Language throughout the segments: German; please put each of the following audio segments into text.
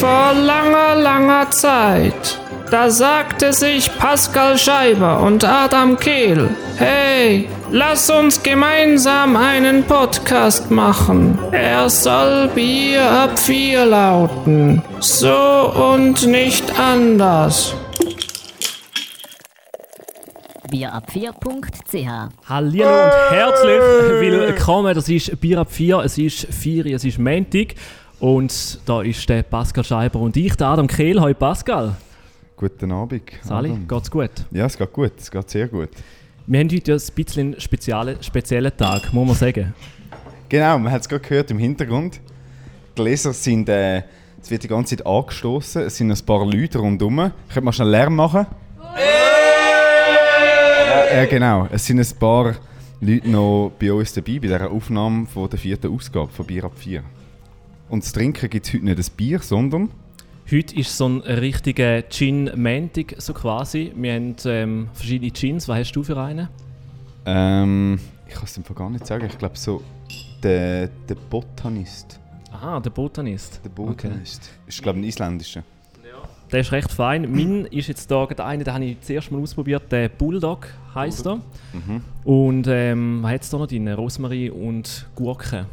Vor langer, langer Zeit, da sagte sich Pascal Scheiber und Adam Kehl, hey, lass uns gemeinsam einen Podcast machen. Er soll Bier ab 4 lauten. So und nicht anders. bierab4.ch. Hallihallo und herzlich willkommen. Das ist Bier ab 4, es ist 4, es ist Montag. Und da ist der Pascal Scheiber und ich, der Adam Kehl. Hallo Pascal. Guten Abend. Sali, Adam. geht's gut? Ja, es geht gut. Es geht sehr gut. Wir haben heute ja ein bisschen einen speziellen, speziellen Tag, muss man sagen. Genau, man hat es gerade gehört im Hintergrund. Die Gläser sind, äh, es wird die ganze Zeit angestoßen. Es sind ein paar Leute rundherum. Könnt mal schnell Lärm machen? Ja, äh, genau. Es sind ein paar Leute noch bei uns dabei, bei dieser Aufnahme von der vierten Ausgabe von Bier ab 4. Und zu trinken gibt es heute nicht ein Bier, sondern Heute ist so ein richtiger Gin-Mantic, so quasi. Wir haben ähm, verschiedene Gins. Was hast du für einen? ähm, ich kann es dem gar nicht sagen. Ich glaube so der, der Botanist. Aha, der Botanist. Der Botanist. Ist glaube ich ein isländischer. Der ist recht fein. Mein ist jetzt da gerade einer, den habe ich zuerst mal ausprobiert. Der Bulldog heisst er. Mhm. Und ähm, was hat es da noch drin? Rosmarin und Gurke.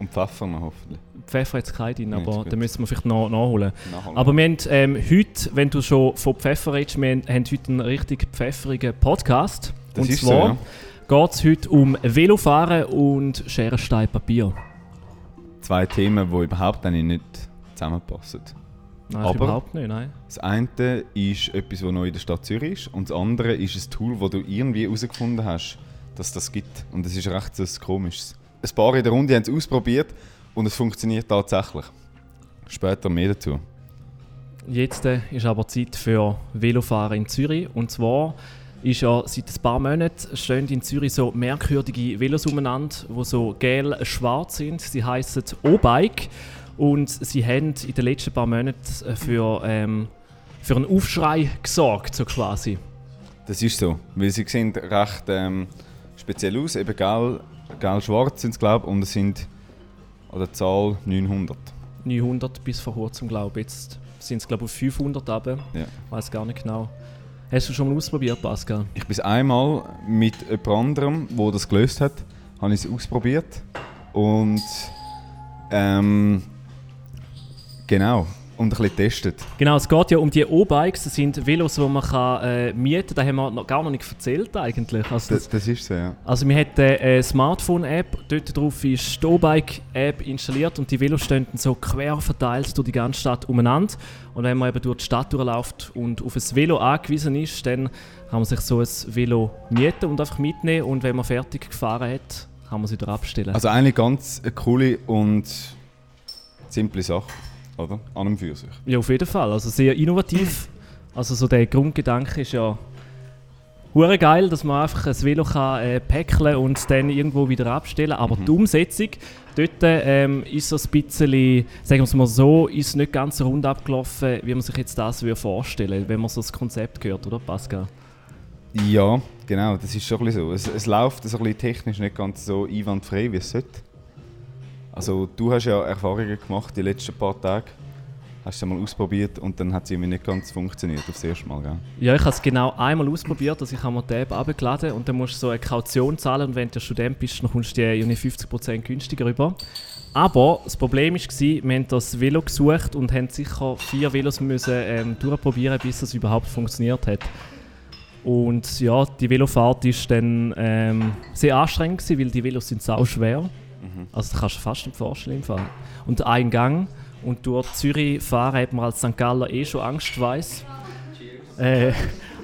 Und Pfeffer noch hoffentlich. Pfeffer hat es keinen drin, aber gut. den müssen wir vielleicht noch nachholen. Nachher Aber wir haben ähm, heute, wenn du schon von Pfeffer redest, wir haben, haben heute einen richtig pfefferigen Podcast. Das und ist so, zwar ja. geht es heute um Velofahren und Scherenstein Papier. Zwei Themen, die überhaupt eigentlich nicht zusammenpassen. Nein, Aber- überhaupt nicht, nein. Das eine ist etwas, was neu in der Stadt Zürich ist und das andere ist ein Tool, das du irgendwie herausgefunden hast, dass es das gibt. Und es ist recht so ein komisches. Ein paar in der Runde haben es ausprobiert und es funktioniert tatsächlich. Später mehr dazu. Jetzt äh, ist aber Zeit für Velofahren in Zürich. Und zwar ist ja seit ein paar Monaten stehen in Zürich so merkwürdige Velos umeinander, die so gel-schwarz sind. Sie heißen O-Bike und sie haben in den letzten paar Monaten äh, für, ähm, für einen Aufschrei gesorgt, so quasi. Das ist so, weil sie sehen recht ähm, speziell aus. Eben gel, gel-schwarz sind es, glaube ich, und es sind an der Zahl 900. 900 bis vor kurzem, glaube ich. Jetzt sind es, glaube ich, auf 500 runter. Ja. weiß gar nicht genau. Hast du schon mal ausprobiert, Pascal? Ich bin einmal mit jemand anderem, der das gelöst hat, habe ich es ausprobiert. Und ähm, genau, und ein bisschen getestet. Genau, es geht ja um die O-Bikes. Das sind Velos, die man kann, äh, mieten kann. Das haben wir noch, gar noch nicht erzählt eigentlich. Also, Das, das, ist so, ja. also wir hatten eine Smartphone-App. Dort drauf ist die O-Bike-App installiert und die Velos stehen so quer verteilt durch die ganze Stadt umeinander. Und wenn man eben durch die Stadt durchläuft und auf ein Velo angewiesen ist, dann kann man sich so ein Velo mieten und einfach mitnehmen. Und wenn man fertig gefahren hat, kann man es wieder abstellen. Also eine ganz eine coole und simple Sache, oder? An und für sich. Ja, auf jeden Fall. Also sehr innovativ. Also so der Grundgedanke ist ja hure geil, dass man einfach ein Velo kann äh, päckeln und dann irgendwo wieder abstellen. Aber die Umsetzung, dort ähm, ist so ein bisschen, sagen wir es mal so, ist nicht ganz so rund abgelaufen, wie man sich jetzt das würde vorstellen, wenn man so das Konzept hört, oder Pascal? Ja, genau, das ist schon ein bisschen so. Es, es läuft so ein bisschen technisch nicht ganz so einwandfrei, wie es sollte. Also du hast ja Erfahrungen gemacht die letzten paar Tage. Hast du mal ausprobiert und dann hat es irgendwie nicht ganz funktioniert aufs erste Mal, gell? Ja, ich habe es genau einmal ausprobiert, also ich habe mir die App abgeladen und dann musst du so eine Kaution zahlen und wenn du Student bist, dann kommst du die irgendwie 50% günstiger rüber. Aber das Problem war, wir haben das Velo gesucht und haben sicher vier Velos müssen, ähm, durchprobieren, bis es überhaupt funktioniert hat. Und ja, die Velofahrt ist dann ähm, sehr anstrengend gewesen, weil die Velos sind sau schwer. Also das kannst du fast nicht vorstellen im Fall. Und ein Gang und durch Zürich fahren hat man als St. Galler eh schon Angst, weiss. Äh, Es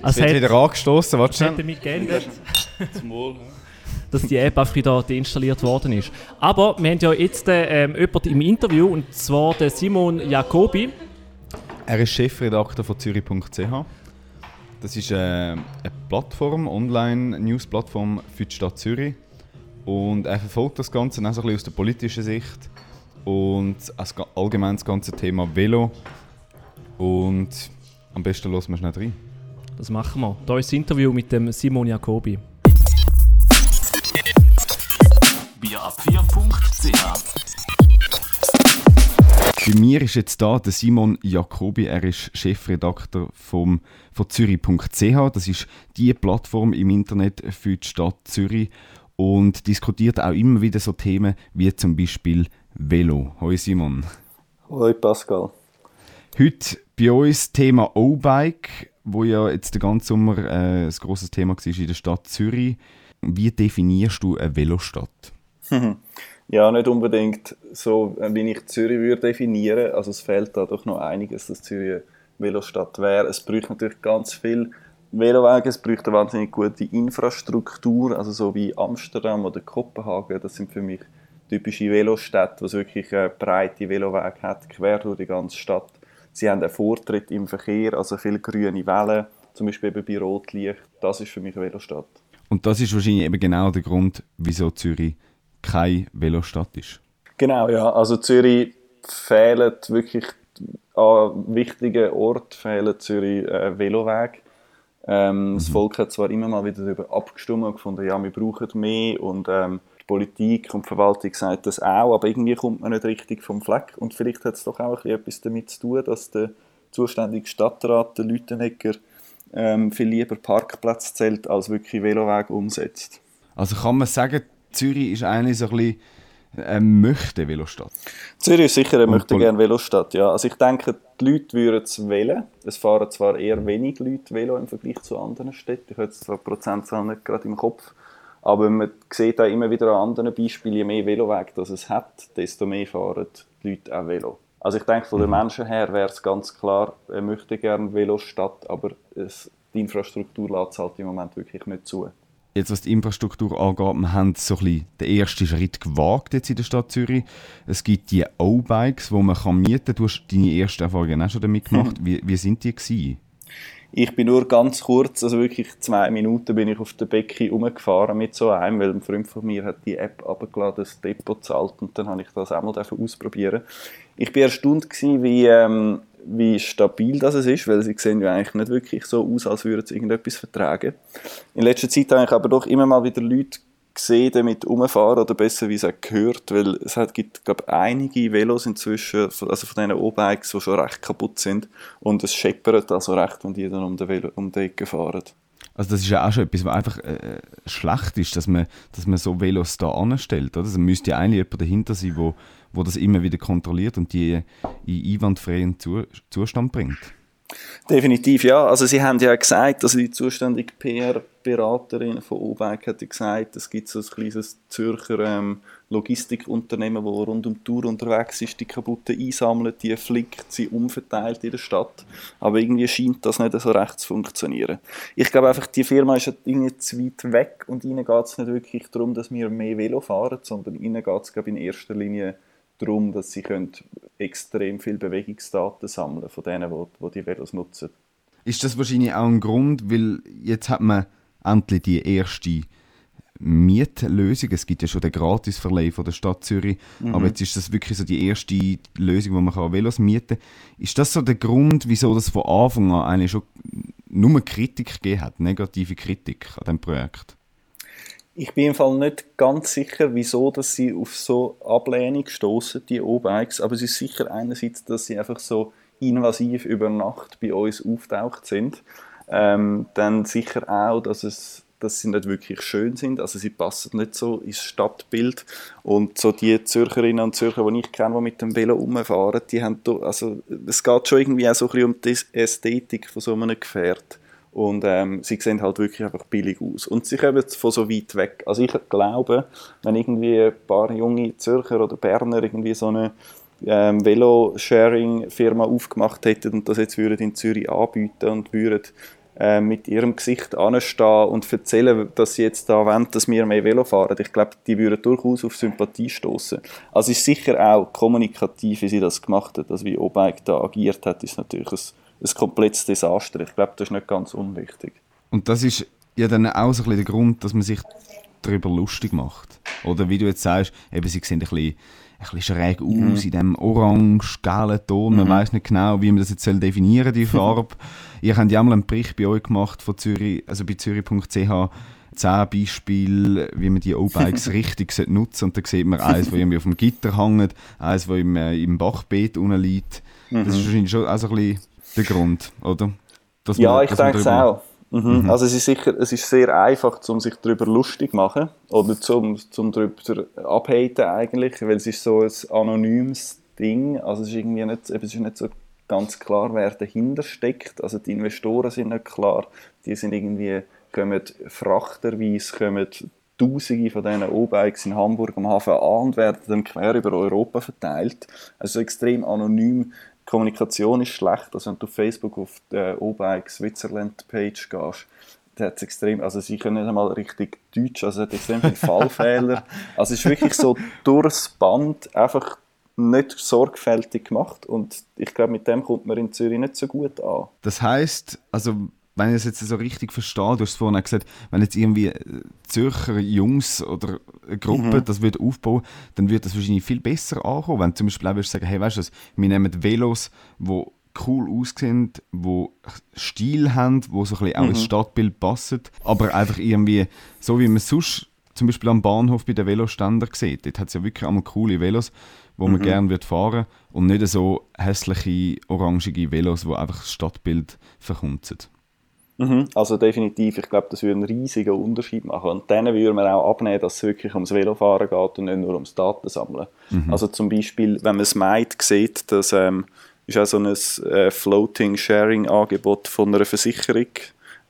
also wird hat- wieder angestoßen, warte schnell. damit geändert, dass die App einfach wieder deinstalliert worden ist. Aber wir haben ja jetzt äh, ähm, jemanden im Interview, und zwar den Simon Jacobi. Er ist Chefredakteur von Zürich.ch. Das ist äh, eine Plattform, Online-News-Plattform für die Stadt Zürich. Und er verfolgt das Ganze auch so ein bisschen aus der politischen Sicht und allgemein das ganze Thema Velo. Und am besten hören wir schnell rein. Das machen wir. Hier ist das Interview mit dem Simon Jacobi. bierab4.ch Bei mir ist jetzt da der Simon Jacobi, er ist Chefredakteur vom, von Zürich.ch. Das ist die Plattform im Internet für die Stadt Zürich und diskutiert auch immer wieder so Themen wie zum Beispiel Velo. Hoi Simon. Hoi Pascal. Heute bei uns Thema O-Bike, wo ja jetzt den ganzen Sommer äh, ein grosses Thema war in der Stadt Zürich. Wie definierst du eine Velostadt? Ja, nicht unbedingt so, wie ich Zürich würde definieren. Also es fehlt da doch noch einiges, dass Zürich eine Velostadt wäre. Es bräuchte natürlich ganz viel Velowege, es bräuchte eine wahnsinnig gute Infrastruktur, also so wie Amsterdam oder Kopenhagen. Das sind für mich typische Velostädte, wo es wirklich eine breite Velowege hat, quer durch die ganze Stadt. Sie haben einen Vortritt im Verkehr, also viele grüne Wellen, zum Beispiel eben bei Rotlicht. Das ist für mich eine Velostadt. Und das ist wahrscheinlich eben genau der Grund, wieso Zürich keine Velostadt ist. Genau, ja. Also Zürich fehlt wirklich an wichtigen Orten fehlen Zürich äh, Veloweg. Ähm, mhm. Das Volk hat zwar immer mal wieder darüber abgestimmt und gefunden, ja, wir brauchen mehr und ähm, die Politik und die Verwaltung sagt das auch, aber irgendwie kommt man nicht richtig vom Fleck und vielleicht hat es doch auch etwas damit zu tun, dass der zuständige Stadtrat, der Lütenegger, ähm, viel lieber Parkplatz zählt, als wirklich Veloweg umsetzt. Also kann man sagen, Zürich ist eigentlich so ein bisschen eine möchte Velostadt. Zürich ist sicher eine möchte gerne Velostadt, ja. Also ich denke, die Leute würden es wählen. Es fahren zwar eher wenig Leute Velo im Vergleich zu anderen Städten. Ich habe jetzt zwar die Prozentzahl nicht gerade im Kopf. Aber man sieht auch immer wieder an anderen Beispielen, je mehr Veloweg das es hat, desto mehr fahren die Leute auch Velo. Also ich denke, von den mhm. Menschen her wäre es ganz klar, er möchte gerne Velostadt, aber es, die Infrastruktur lässt es halt im Moment wirklich nicht zu jetzt was die Infrastruktur angeht, wir haben so ein bisschen den ersten Schritt gewagt jetzt in der Stadt Zürich. Es gibt die O-Bikes, die man kann mieten kann. Du hast deine ersten Erfahrungen auch schon damit gemacht. Wie, wie sind die gewesen? Ich bin nur ganz kurz, also wirklich zwei Minuten bin ich auf der Becke rumgefahren mit so einem, weil ein Freund von mir hat die App abgeladen, das Depot zahlt und dann habe ich das einmal ausprobieren. Ich war erstaunt gewesen, wie, ähm, wie stabil das ist, weil sie sehen ja eigentlich nicht wirklich so aus, als würden sie irgendetwas vertragen. In letzter Zeit habe ich aber doch immer mal wieder Leute gesehen, damit umfahren oder besser wie es gehört, weil es hat, gibt glaube einige Velos inzwischen, also von diesen O-Bikes, die schon recht kaputt sind und es scheppert also recht, wenn die dann um die, um Ecke fahren. Also das ist ja auch schon etwas, was einfach äh, schlecht ist, dass man, dass man so Velos da anstellt. Oder? Also müsste ja eigentlich jemand dahinter sein, wo, wo das immer wieder kontrolliert und die in einwandfreien Zustand bringt. Definitiv, ja. Also Sie haben ja gesagt, also die zuständige PR-Beraterin von OBEC hat gesagt, es gibt so ein kleines Zürcher ähm, Logistikunternehmen, das rund um die Tour unterwegs ist, die kaputten einsammelt, die flickt, sie umverteilt in der Stadt. Aber irgendwie scheint das nicht so recht zu funktionieren. Ich glaube einfach, die Firma ist irgendwie zu weit weg und ihnen geht es nicht wirklich darum, dass wir mehr Velo fahren, sondern ihnen geht es in erster Linie darum, dass sie können extrem viel Bewegungsdaten sammeln von denen, die, die Velos nutzen. Ist das wahrscheinlich auch ein Grund, weil jetzt hat man endlich die erste Mietlösung. Es gibt ja schon den Gratisverleih von der Stadt Zürich, mhm. aber jetzt ist das wirklich so die erste Lösung, wo man kann Velos mieten kann. Ist das so der Grund, wieso das von Anfang an eigentlich schon nur Kritik gegeben hat, negative Kritik an diesem Projekt? Ich bin im Fall nicht ganz sicher, wieso dass sie auf so Ablehnung stoßen, die O-Bikes. Aber es ist sicher einerseits, dass sie einfach so invasiv über Nacht bei uns auftaucht sind. Ähm, dann sicher auch, dass es dass sie nicht wirklich schön sind, also sie passen nicht so ins Stadtbild und so die Zürcherinnen und Zürcher, die ich kenne, die mit dem Velo rumfahren, die haben, da, also es geht schon irgendwie auch so ein bisschen um die Ästhetik von so einem Gefährt. Und ähm, sie sehen halt wirklich einfach billig aus. Und sie kommen von so weit weg. Also ich glaube, wenn irgendwie ein paar junge Zürcher oder Berner irgendwie so eine ähm, Velo-Sharing-Firma aufgemacht hätten und das jetzt würden in Zürich anbieten und würden äh, mit ihrem Gesicht anstehen und erzählen, dass sie jetzt da wollen, dass wir mehr Velo fahren. Ich glaube, die würden durchaus auf Sympathie stoßen. Also ist sicher auch kommunikativ, wie sie das gemacht hat. Also wie O-Bike da agiert hat, ist natürlich ein ein komplettes Desaster. Ich glaube, das ist nicht ganz unwichtig. Und das ist ja dann auch so ein bisschen der Grund, dass man sich darüber lustig macht. Oder wie du jetzt sagst, eben, sie sehen ein bisschen, ein bisschen schräg aus mhm. in diesem orange-gelben Ton. Man mhm. weiß nicht genau, wie man das jetzt soll definieren die Farbe. Ihr habt ja mal einen Bericht bei euch gemacht von Zürich, also bei zürich.ch, zehn Beispiele, wie man die O-Bikes richtig nutzen. Und da sieht man eins, das irgendwie auf dem Gitter hängt, eins, das im, äh, im Bachbeet unten liegt. Mhm. Das ist wahrscheinlich schon also ein bisschen der Grund, oder? Dass ja, man, ich denke es auch. Mhm. Mhm. Also es ist sicher, es ist sehr einfach, um sich darüber lustig zu machen oder zum, zum darüber abhaten eigentlich, weil es ist so ein anonymes Ding, also es ist irgendwie nicht, es ist nicht so ganz klar, wer dahinter steckt, also die Investoren sind nicht klar, die sind irgendwie, kommen frachterweise, kommen Tausende von diesen O-Bikes in Hamburg am Hafen an und werden dann quer über Europa verteilt. Also extrem anonym Kommunikation ist schlecht. Also wenn du auf Facebook auf die O-Bike Switzerland Page gehst, da hat extrem, also sie können nicht einmal richtig Deutsch, also es hat extrem viele Fallfehler. Also es ist wirklich so durchs Band einfach nicht sorgfältig gemacht und ich glaube, mit dem kommt man in Zürich nicht so gut an. Das heißt, also wenn ich es jetzt so richtig verstehe, du hast vorhin gesagt, wenn jetzt irgendwie äh, Zürcher Jungs oder eine Gruppe mhm. das wird aufbauen, dann wird das wahrscheinlich viel besser ankommen. Wenn du zum Beispiel auch sagen, hey, weißt du, wir nehmen Velos, die cool aussehen, die Stil haben, die so ein bisschen auch ins mhm. Stadtbild passen, aber einfach irgendwie, so wie man sonst zum Beispiel am Bahnhof bei den Veloständern sieht, dort hat es ja wirklich einmal coole Velos, wo man mhm. gerne wird fahren und nicht so hässliche, orangige Velos, die einfach das Stadtbild verkunzen. Mhm, also definitiv, ich glaube, das würde einen riesigen Unterschied machen. Und dann würde man auch abnehmen, dass es wirklich ums Velofahren geht und nicht nur ums Datensammeln. Mhm. Also zum Beispiel, wenn man es meint, sieht, dass ähm, ist auch so ein äh, Floating-Sharing-Angebot von einer Versicherung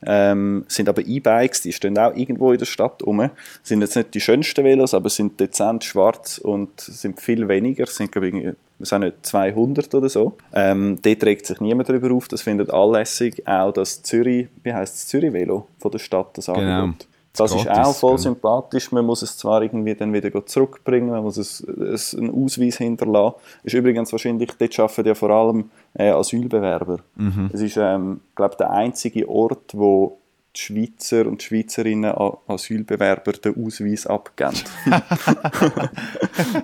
ähm, sind aber E-Bikes, die stehen auch irgendwo in der Stadt rum. Sind jetzt nicht die schönsten Velos, aber sind dezent schwarz und sind viel weniger. Sind, glaube ich, wir sind nicht 200 oder so. Ähm, dort regt sich niemand darüber auf. Das findet anlässig. Auch das Zürich, wie heißt das Zürich Velo von der Stadt, das genau. Angebot. Das ist auch voll genau. sympathisch. Man muss es zwar irgendwie dann wieder zurückbringen, man muss es, es einen Ausweis hinterlassen. Ist übrigens wahrscheinlich, dort arbeiten ja vor allem äh, Asylbewerber. Mhm. Es ist, ähm, glaube der einzige Ort, wo die Schweizer und die Schweizerinnen Asylbewerber den Ausweis abgeben.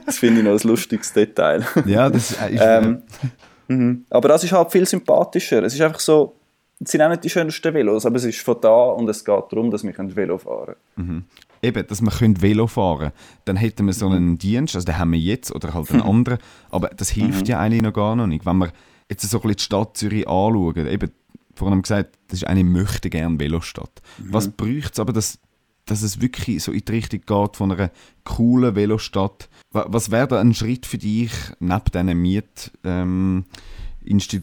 das finde ich noch ein lustiges Detail. Ja, das ist... ähm, mhm. aber das ist halt viel sympathischer. Es ist einfach so, es sind auch nicht die schönsten Velos, aber es ist von da und es geht darum, dass wir Velo fahren können. Mhm. Eben, dass wir Velo fahren können. Dann hätten wir so einen mhm. Dienst, also den haben wir jetzt, oder halt einen anderen, aber das hilft mhm. ja eigentlich noch gar nicht. Wenn wir jetzt so ein bisschen die Stadt Zürich anschauen, eben, vorhin haben wir gesagt, das ist eine möchte gerne Velostadt. Mhm. Was bräuchte es aber, dass, dass es wirklich so in die Richtung geht von einer coolen Velostadt? Was wäre da ein Schritt für dich, neben diesen Miet... Ähm, die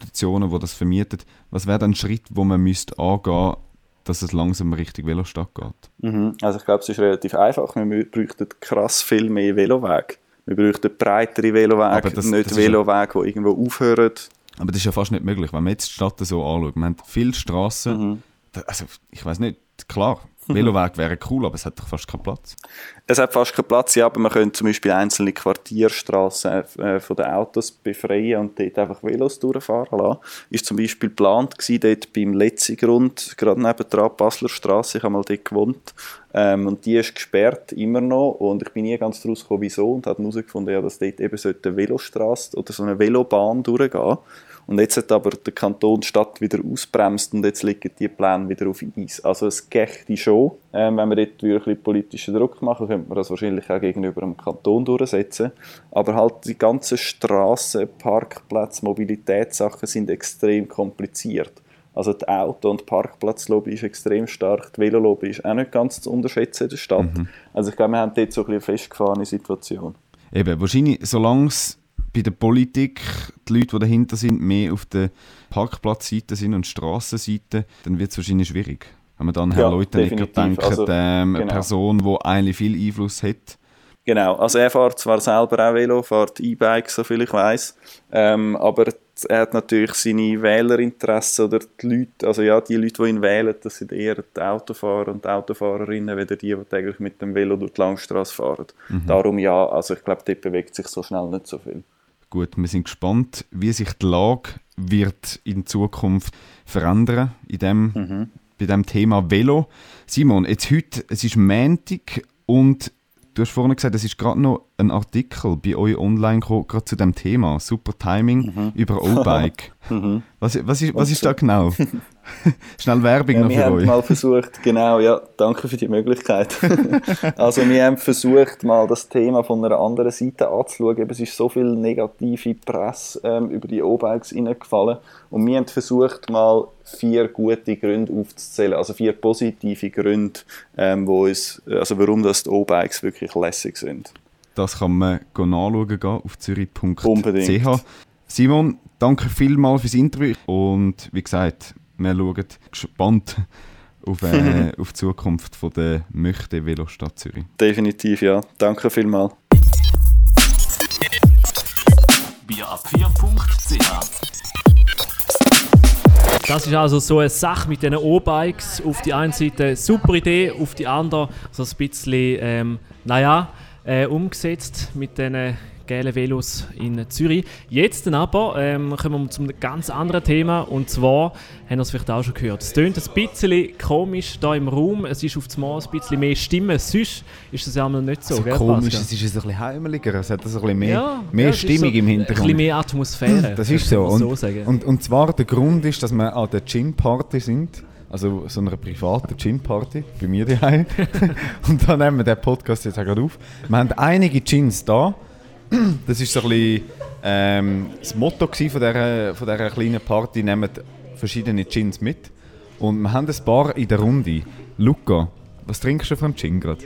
das vermieten. Was wäre dann ein Schritt, wo man müsste angehen dass es langsam Richtung Velostadt geht? Mhm. Also ich glaube, es ist relativ einfach. Wir bräuchten krass viel mehr Velowege. Wir bräuchten breitere Velowege, das, nicht das Velowege, die irgendwo aufhören. Aber das ist ja fast nicht möglich, wenn man jetzt die Stadt so anschaut. Wir haben viele Straßen, mhm. also ich weiß nicht, klar, Veloweg wäre cool, aber es hat doch fast keinen Platz. Es hat fast keinen Platz, ja, aber man könnte zum Beispiel einzelne Quartierstraßen äh, von den Autos befreien und dort einfach Velos durchfahren lassen. Ist zum Beispiel geplant gewesen, dort beim Letzigrund, gerade neben der Basler Straße, ich habe mal dort gewohnt, ähm, und die ist gesperrt, immer noch, und ich bin nie ganz daraus gekommen, wieso, und habe herausgefunden, ja, dass dort eben eine Velostraße oder so eine Velobahn durchgehen und jetzt hat aber der Kanton die Stadt wieder ausbremst und jetzt liegen die Pläne wieder auf Eis. Also es gächte schon, ähm, wenn wir dort wirklich politischen Druck machen, könnte man das wahrscheinlich auch gegenüber dem Kanton durchsetzen. Aber halt die ganzen Straßen, Parkplätze, Mobilitätssachen sind extrem kompliziert. Also die Auto- und Parkplatzlobby ist extrem stark, die Velolobby ist auch nicht ganz zu unterschätzen in der Stadt. Mhm. Also ich glaube, wir haben dort so ein eine festgefahrene Situation. Eben, wahrscheinlich, solange es bei der Politik die Leute, die dahinter sind, mehr auf der Parkplatzseite sind und Strassenseite, dann wird es wahrscheinlich schwierig. Wenn man dann ja, Herrn Leutenegger denkt, also, ähm, eine genau. Person, die eigentlich viel Einfluss hat. Genau, also er fährt zwar selber auch Velo, fährt E-Bike, soviel ich weiß, ähm, aber er hat natürlich seine Wählerinteressen oder die Leute, also ja, die Leute, die ihn wählen, das sind eher die Autofahrer und die Autofahrerinnen, weder die, die täglich mit dem Velo durch die Langstrasse fahren. Mhm. Darum ja, also ich glaube, dort bewegt sich so schnell nicht so viel. Gut, wir sind gespannt, wie sich die Lage wird in Zukunft verändern in dem, mhm. bei dem Thema Velo. Simon, jetzt heute, es ist Montag und du hast vorhin gesagt, es ist gerade noch ein Artikel bei euch online gekommen, gerade zu dem Thema, super Timing Mhm. über O-Bike. was, was, ist, was ist da genau? Schnell Werbung Ja, noch wir für haben euch. mal versucht, genau, ja, danke für die Möglichkeit. also wir haben versucht, mal das Thema von einer anderen Seite anzuschauen. Eben, es ist so viel negative Presse ähm, über die O-Bikes reingefallen und wir haben versucht, mal vier gute Gründe aufzuzählen, also vier positive Gründe, ähm, wo uns, also warum das die O-Bikes wirklich lässig sind. Das kann man nachschauen gehen auf zürich.ch. Simon, danke vielmals fürs Interview und wie gesagt, wir schauen gespannt auf, äh, auf die Zukunft von der Möchte Velostadt Zürich. Definitiv, ja. Danke vielmals. Das ist also so eine Sache mit diesen O-Bikes. Auf die einen Seite eine super Idee, auf die andere so ein bisschen, ähm, naja, äh, umgesetzt mit diesen gelben Velos in Zürich. Jetzt dann aber ähm, kommen wir zu einem ganz anderen Thema und zwar, haben wir es vielleicht auch schon gehört, es tönt ein bisschen komisch da im Raum, es ist auf das Mal ein bisschen mehr Stimme, sonst ist das ja einmal nicht so, So gell, komisch, Pascal? es ist ein bisschen heimeliger, es hat so ein bisschen mehr, Ja, mehr ja, Stimmung so im Ein Hintergrund. bisschen mehr Atmosphäre. Das ist so. Und, sagen. und, und zwar der Grund ist, dass wir an der Gin-Party sind. Also so einer privaten Gin-Party bei mir daheim. und da nehmen wir den Podcast jetzt auch gerade auf. Wir haben einige Gins da. Das ist so ein bisschen ähm, das Motto von dieser, von dieser kleinen Party. Nehmen verschiedene Gins mit. Und wir haben ein paar in der Runde. Luca, was trinkst du von dem Gin gerade?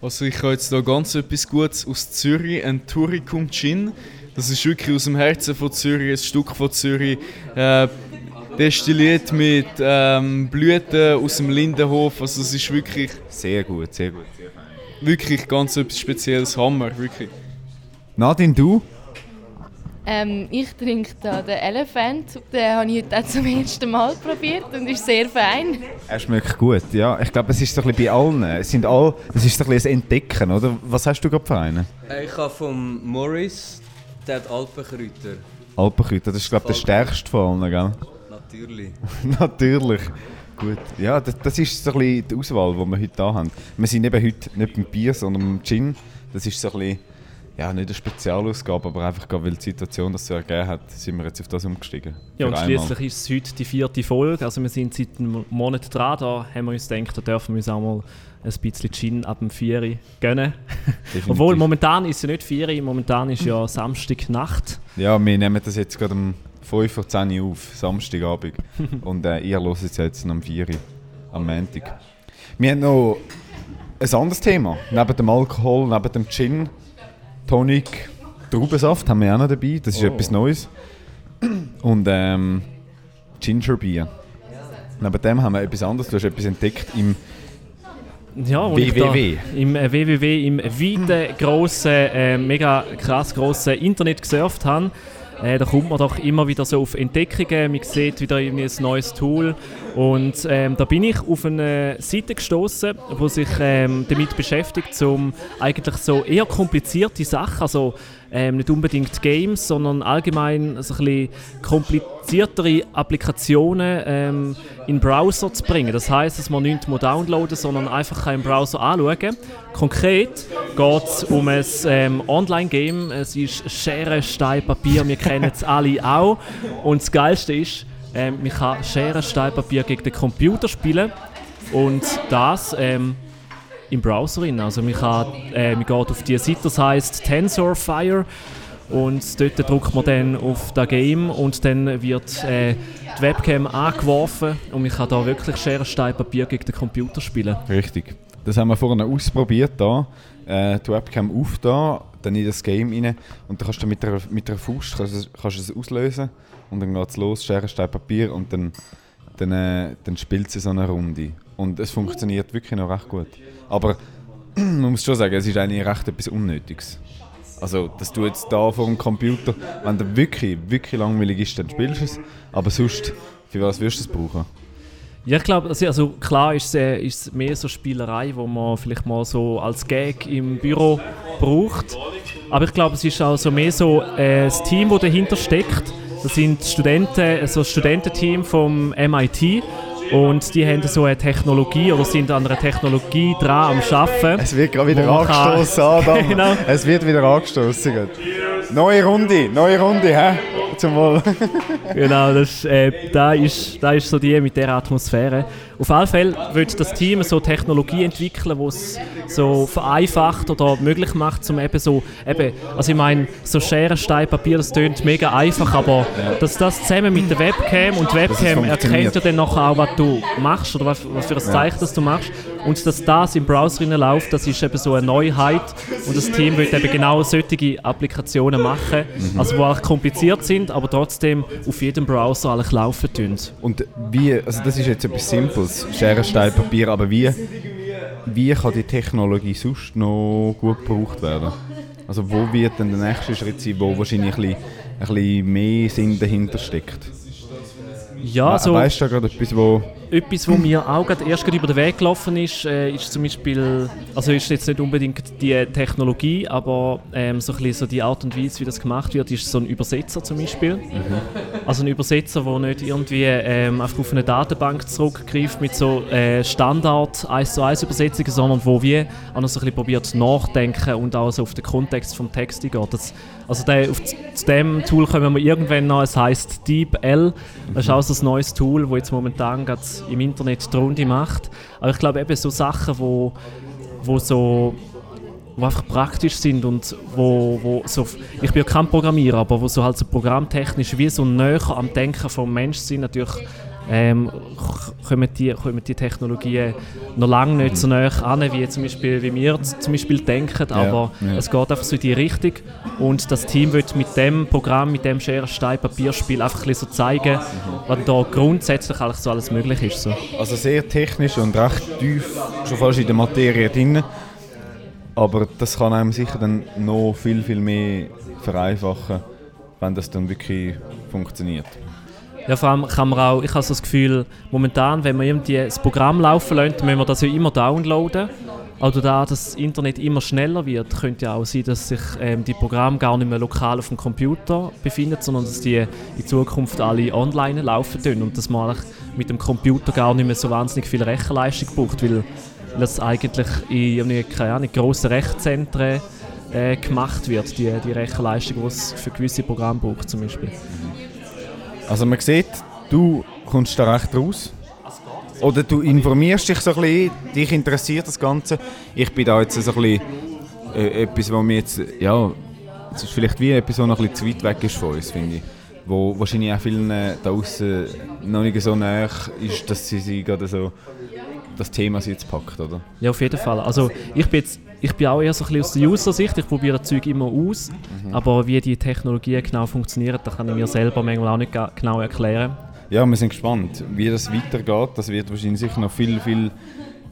Also ich habe jetzt da ganz etwas Gutes aus Zürich, ein Turicum Gin. Das ist wirklich aus dem Herzen von Zürich, ein Stück von Zürich. Äh, destilliert mit ähm, Blüten aus dem Lindenhof. Also es ist wirklich, Sehr gut, sehr gut. Sehr wirklich ganz etwas Spezielles. Hammer, wirklich. Nadine, du? Ähm, ich trinke da den Elephant. Den habe ich heute auch zum ersten Mal probiert und ist sehr fein. Er schmeckt gut, ja. Ich glaube, es ist so ein bisschen bei allen. Es, sind all, es ist so ein bisschen ein Entdecken, oder? Was hast du gerade für einen? Äh, Ich habe vom Morris, der hat Alpenkräuter. Alpenkräuter, das ist glaube ich der stärkste von allen, gell? Natürlich. Natürlich. Gut. Ja, das, das ist so ein bisschen die Auswahl, die wir heute da haben. Wir sind eben heute nicht beim Bier, sondern beim Gin. Das ist so ein bisschen, ja, nicht eine Spezialausgabe, aber einfach gerade, weil die Situation das so ergeben hat, sind wir jetzt auf das umgestiegen. Ja, und schließlich ist es heute die vierte Folge. Also wir sind seit einem Monat dran. Da haben wir uns gedacht, da dürfen wir uns auch mal ein bisschen Gin ab dem 4 Uhr gönnen. Definitiv. Obwohl, momentan ist es ja nicht 4 Uhr, momentan ist ja Samstagnacht. Ja, wir nehmen das jetzt gerade um 5 vor 10 Uhr auf, Samstagabend. Und äh, ihr hört es jetzt am 4 Uhr, am Montag. Wir haben noch ein anderes Thema. Neben dem Alkohol, neben dem Gin, Tonic, Traubensaft haben wir auch noch dabei. Das ist etwas Neues. Und ähm, Gingerbier. Neben dem haben wir etwas anderes. Du hast etwas entdeckt im Ja, www. im äh, www, im weiten, grossen, äh, mega krass grossen Internet gesurft habe. Äh, da kommt man doch immer wieder so auf Entdeckungen, man sieht wieder irgendwie ein neues Tool. Und ähm, da bin ich auf eine Seite gestoßen, wo sich ähm, damit beschäftigt, um eigentlich so eher komplizierte Sachen, also ähm, nicht unbedingt Games, sondern allgemein so ein bisschen kompliziertere Applikationen ähm, in den Browser zu bringen. Das heißt, dass man nicht mehr downloaden, sondern einfach im Browser anschauen. Konkret geht es um ein ähm, Online-Game. Es ist Schere, Stein, Papier. Wir kennen es alle auch. Und das Geilste ist, ähm, man kann Schere, Stein, Papier gegen den Computer spielen. Und das ähm, im Browser rein. Also man, kann, äh, man geht auf die Seite, das heisst TensorFire und dort drückt man dann auf das Game und dann wird äh, die Webcam angeworfen und man kann da wirklich Schere, Stein, Papier gegen den Computer spielen. Richtig. Das haben wir vorhin ausprobiert da. Äh, die Webcam auf da, dann in das Game rein und dann kannst du mit einer, mit einer Faust kannst, kannst es auslösen und dann geht es los, Schere, Stein, Papier und dann, dann, äh, dann spielt sie so eine Runde. Und es funktioniert wirklich noch recht gut. Aber man muss schon sagen, es ist eigentlich recht etwas Unnötiges. Also, dass du jetzt da vor dem Computer, wenn der wirklich, wirklich langweilig ist, dann spielst du es. Aber sonst, für was wirst du es brauchen? Ja, ich glaube, also, also klar ist es, äh, ist es mehr so Spielerei, wo man vielleicht mal so als Gag im Büro braucht. Aber ich glaube, es ist auch so mehr so äh, das Team, das dahinter steckt. Das sind Studenten, also das Studententeam vom MIT Und die haben so eine Technologie oder sind an einer Technologie dran am Arbeiten. Es wird gerade wieder angestoßen, Adam. Genau. Es wird wieder angestoßen. Neue Runde, neue Runde, hä? Zum Wohl. Genau, das ist, äh, da, ist, da ist so die mit dieser Atmosphäre. Auf alle Fälle wird das Team so Technologie entwickeln, die es so vereinfacht oder möglich macht, zum eben so, eben, also ich meine, so Schere, Stein, Papier, das klingt mega einfach, aber dass das zusammen mit der Webcam und die Webcam erkennt ja dann nachher auch, was du machst oder was, was für ein Zeichen das du machst. Und dass das im Browser läuft, das ist eben so eine Neuheit. Und das Team wird eben genau solche Applikationen machen, also die auch kompliziert sind, aber trotzdem auf jedem Browser eigentlich laufen tun. Und wie, also das ist jetzt etwas Simples, Schere, Stein, Papier, aber wie, wie kann die Technologie sonst noch gut gebraucht werden? Also wo wird denn der nächste Schritt sein, wo wahrscheinlich ein bisschen, ein bisschen mehr Sinn dahinter steckt? Ja, also weißt du da gerade etwas, wo... etwas, was mir auch gerade erst gerade über den Weg gelaufen ist, äh, ist zum Beispiel, also ist jetzt nicht unbedingt die Technologie, aber ähm, so ein bisschen so die Art und Weise, wie das gemacht wird, ist so ein Übersetzer zum Beispiel. Also ein Übersetzer, der nicht irgendwie ähm, einfach auf eine Datenbank zurückgreift mit so äh, Standard 1 zu 1 Übersetzungen, sondern wo wir auch noch so ein bisschen probiert nachdenken und auch so auf den Kontext vom Text geht. Das, also der, auf, zu dem Tool kommen wir irgendwann noch, es heißt DeepL. Das ist auch so ein neues Tool, das jetzt momentan gerade im Internet die Runde macht. Aber ich glaube eben so Sachen, wo, wo so wo einfach praktisch sind und wo, wo so, ich bin ja kein Programmierer, aber wo so halt so programmtechnisch wie so näher am Denken vom Mensch sind, natürlich ähm, kommen, die, kommen die Technologien noch lange nicht so näher an, wie zum Beispiel, wie wir zum Beispiel denken, aber ja. es geht einfach so in die Richtung und das Team wird mit dem Programm, mit dem Schere, Stein, Papierspiel einfach ein bisschen so zeigen, was da grundsätzlich eigentlich so alles möglich ist. So. Also sehr technisch und recht tief, schon fast in der Materie drin. Aber das kann einem sicher dann noch viel, viel mehr vereinfachen, wenn das dann wirklich funktioniert. Ja, vor allem kann man auch, ich habe so das Gefühl, momentan, wenn man irgendwie das Programm laufen lässt, müssen wir das ja immer downloaden. Also da das Internet immer schneller wird, könnte ja auch sein, dass sich ähm, die Programme gar nicht mehr lokal auf dem Computer befinden, sondern dass die in Zukunft alle online laufen tun und dass man mit dem Computer gar nicht mehr so wahnsinnig viel Rechenleistung braucht, weil das eigentlich in keine Ahnung, grossen Rechenzentren äh, gemacht wird, die, die Rechenleistung, die es für gewisse Programme braucht zum Beispiel. Also man sieht, du kommst da recht raus. Oder du informierst dich so ein bisschen, dich interessiert das Ganze. Ich bin da jetzt so ein bisschen äh, etwas, was mir jetzt, ja, es ist vielleicht wie etwas, was noch ein bisschen zu weit weg ist von uns, finde ich. Wo wahrscheinlich auch vielen äh, da außen noch nicht so nah ist, dass sie sich gerade so das Thema jetzt packt, oder? Ja, auf jeden Fall. Also ich bin jetzt ich bin auch eher so ein bisschen aus der User-Sicht, ich probiere das Zeug immer aus, aber wie die Technologien genau funktionieren, das kann ich mir selber manchmal auch nicht genau erklären. Ja, wir sind gespannt, wie das weitergeht. Das wird wahrscheinlich sicher noch viel, viel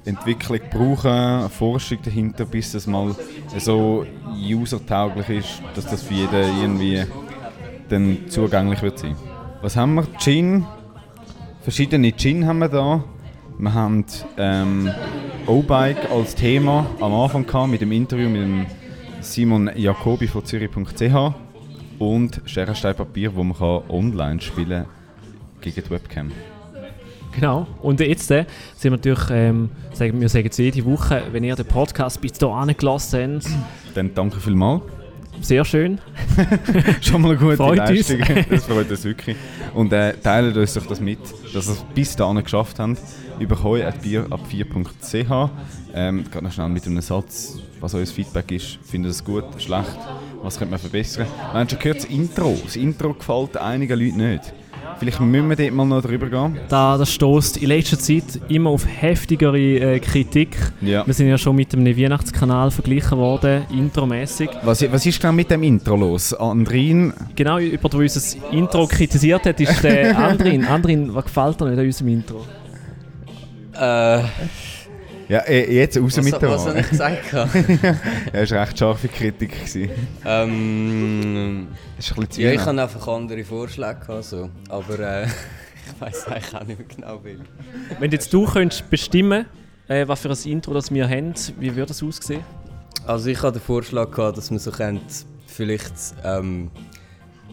Entwicklung brauchen, Forschung dahinter, bis es mal so usertauglich ist, dass das für jeden irgendwie dann zugänglich wird sein. Was haben wir? Gin. Verschiedene Gin haben wir da. Wir haben ähm, O-Bike als Thema am Anfang gehabt, mit dem Interview mit dem Simon Jacobi von Zürich.ch und Schere, Stein, Papier, wo man kann online spielen gegen die Webcam. Genau. Und jetzt äh, sind wir natürlich, ähm, sagen, wir sagen es jede Woche, wenn ihr den Podcast bis hier angelassen habt, Dann danke vielmals. Sehr schön. Schon mal eine gute Freut Leistung. uns. das freut uns wirklich. Und äh, teilt uns doch das mit, dass ihr es bis dahin geschafft habt. Über heu.bierab4.ch ähm, Gerade noch schnell mit einem Satz, was euer Feedback ist. Findet ihr es gut, schlecht? Was könnte man verbessern? Wir haben schon gehört, das Intro. Das Intro gefällt einigen Leuten nicht. Vielleicht müssen wir dort mal noch drüber gehen. Da, das stößt in letzter Zeit immer auf heftigere äh, Kritik. Ja. Wir sind ja schon mit einem Weihnachtskanal verglichen worden, intromäßig. Was, was ist genau mit dem Intro los? Andrin, Genau, über der unser Intro kritisiert hat, ist der Andrin. Andrin, was gefällt dir nicht an unserem Intro? Äh, ja, äh, jetzt raus was, mit der was habe ich gesagt? Er war recht scharfe Kritik. ähm, Das ist ein bisschen zu ja, ich hatte einfach andere Vorschläge, gehabt, so. aber äh, ich weiß eigentlich auch nicht mehr genau wie. Wenn jetzt du könntest bestimmen äh, was für ein Intro das wir haben, wie würde es aussehen? Also ich hatte den Vorschlag, gehabt, dass man so könnt, vielleicht, ähm,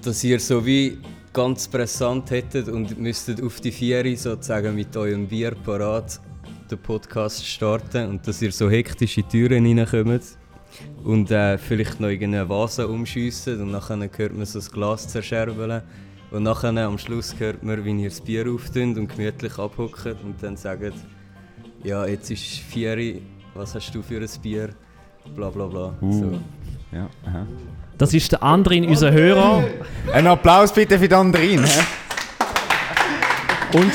dass ihr so wie ganz pressant hättet und müsstet auf die Vieri sozusagen mit eurem Bier parat den Podcast starten und dass ihr so hektisch in die Türen reinkommt und äh, vielleicht noch irgendeine Vase umschiessen und nachher hört man so das Glas zerscherbeln und nachher am Schluss hört man, wie ihr das Bier auftünt und gemütlich abhockt und dann sagt, ja jetzt ist Vieri, was hast du für ein Bier? Bla bla bla. Uh. So. Ja, aha. Das ist der Andrin, unser Hörer. Ein Applaus bitte für den anderen. hä? Und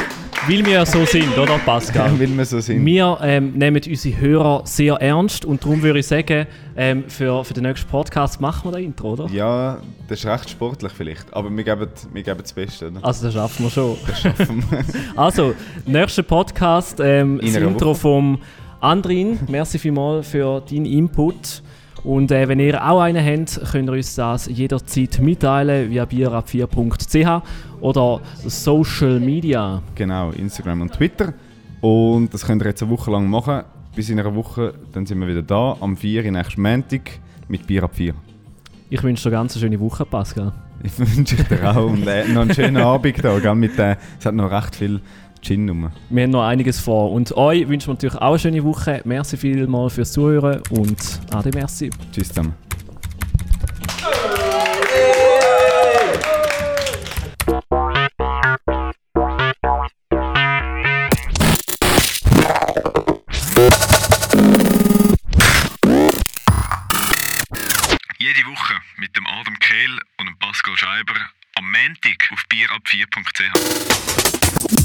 weil wir so sind, oder Pascal? Weil wir so sind. Wir ähm, nehmen unsere Hörer sehr ernst und darum würde ich sagen, ähm, für, für den nächsten Podcast machen wir das Intro, oder? Ja, das ist recht sportlich vielleicht, aber wir geben, wir geben das Beste. Oder? Also das schaffen wir schon. Schaffen wir. Also, nächster Podcast, ähm, das Intro Woche. vom Andrin. Merci vielmals für deinen Input. Und äh, wenn ihr auch einen habt, könnt ihr uns das jederzeit mitteilen via bierab4.ch oder Social Media. Genau, Instagram und Twitter. Und das könnt ihr jetzt eine Woche lang machen. Bis in einer Woche, dann sind wir wieder da, am 4. nächsten Montag mit Bier ab 4. Ich wünsche dir eine ganz schöne Woche, Pascal. Ich wünsche dir auch und äh, noch einen schönen Abend da, gell, mit, äh, es hat noch recht viel Gin rum. Wir haben noch einiges vor. Und euch wünschen wir natürlich auch eine schöne Woche. Merci vielmals fürs Zuhören und ade merci. Tschüss zusammen. Jede Woche mit dem Adam Kehl und dem Pascal Scheiber am Montag auf bierab4.ch.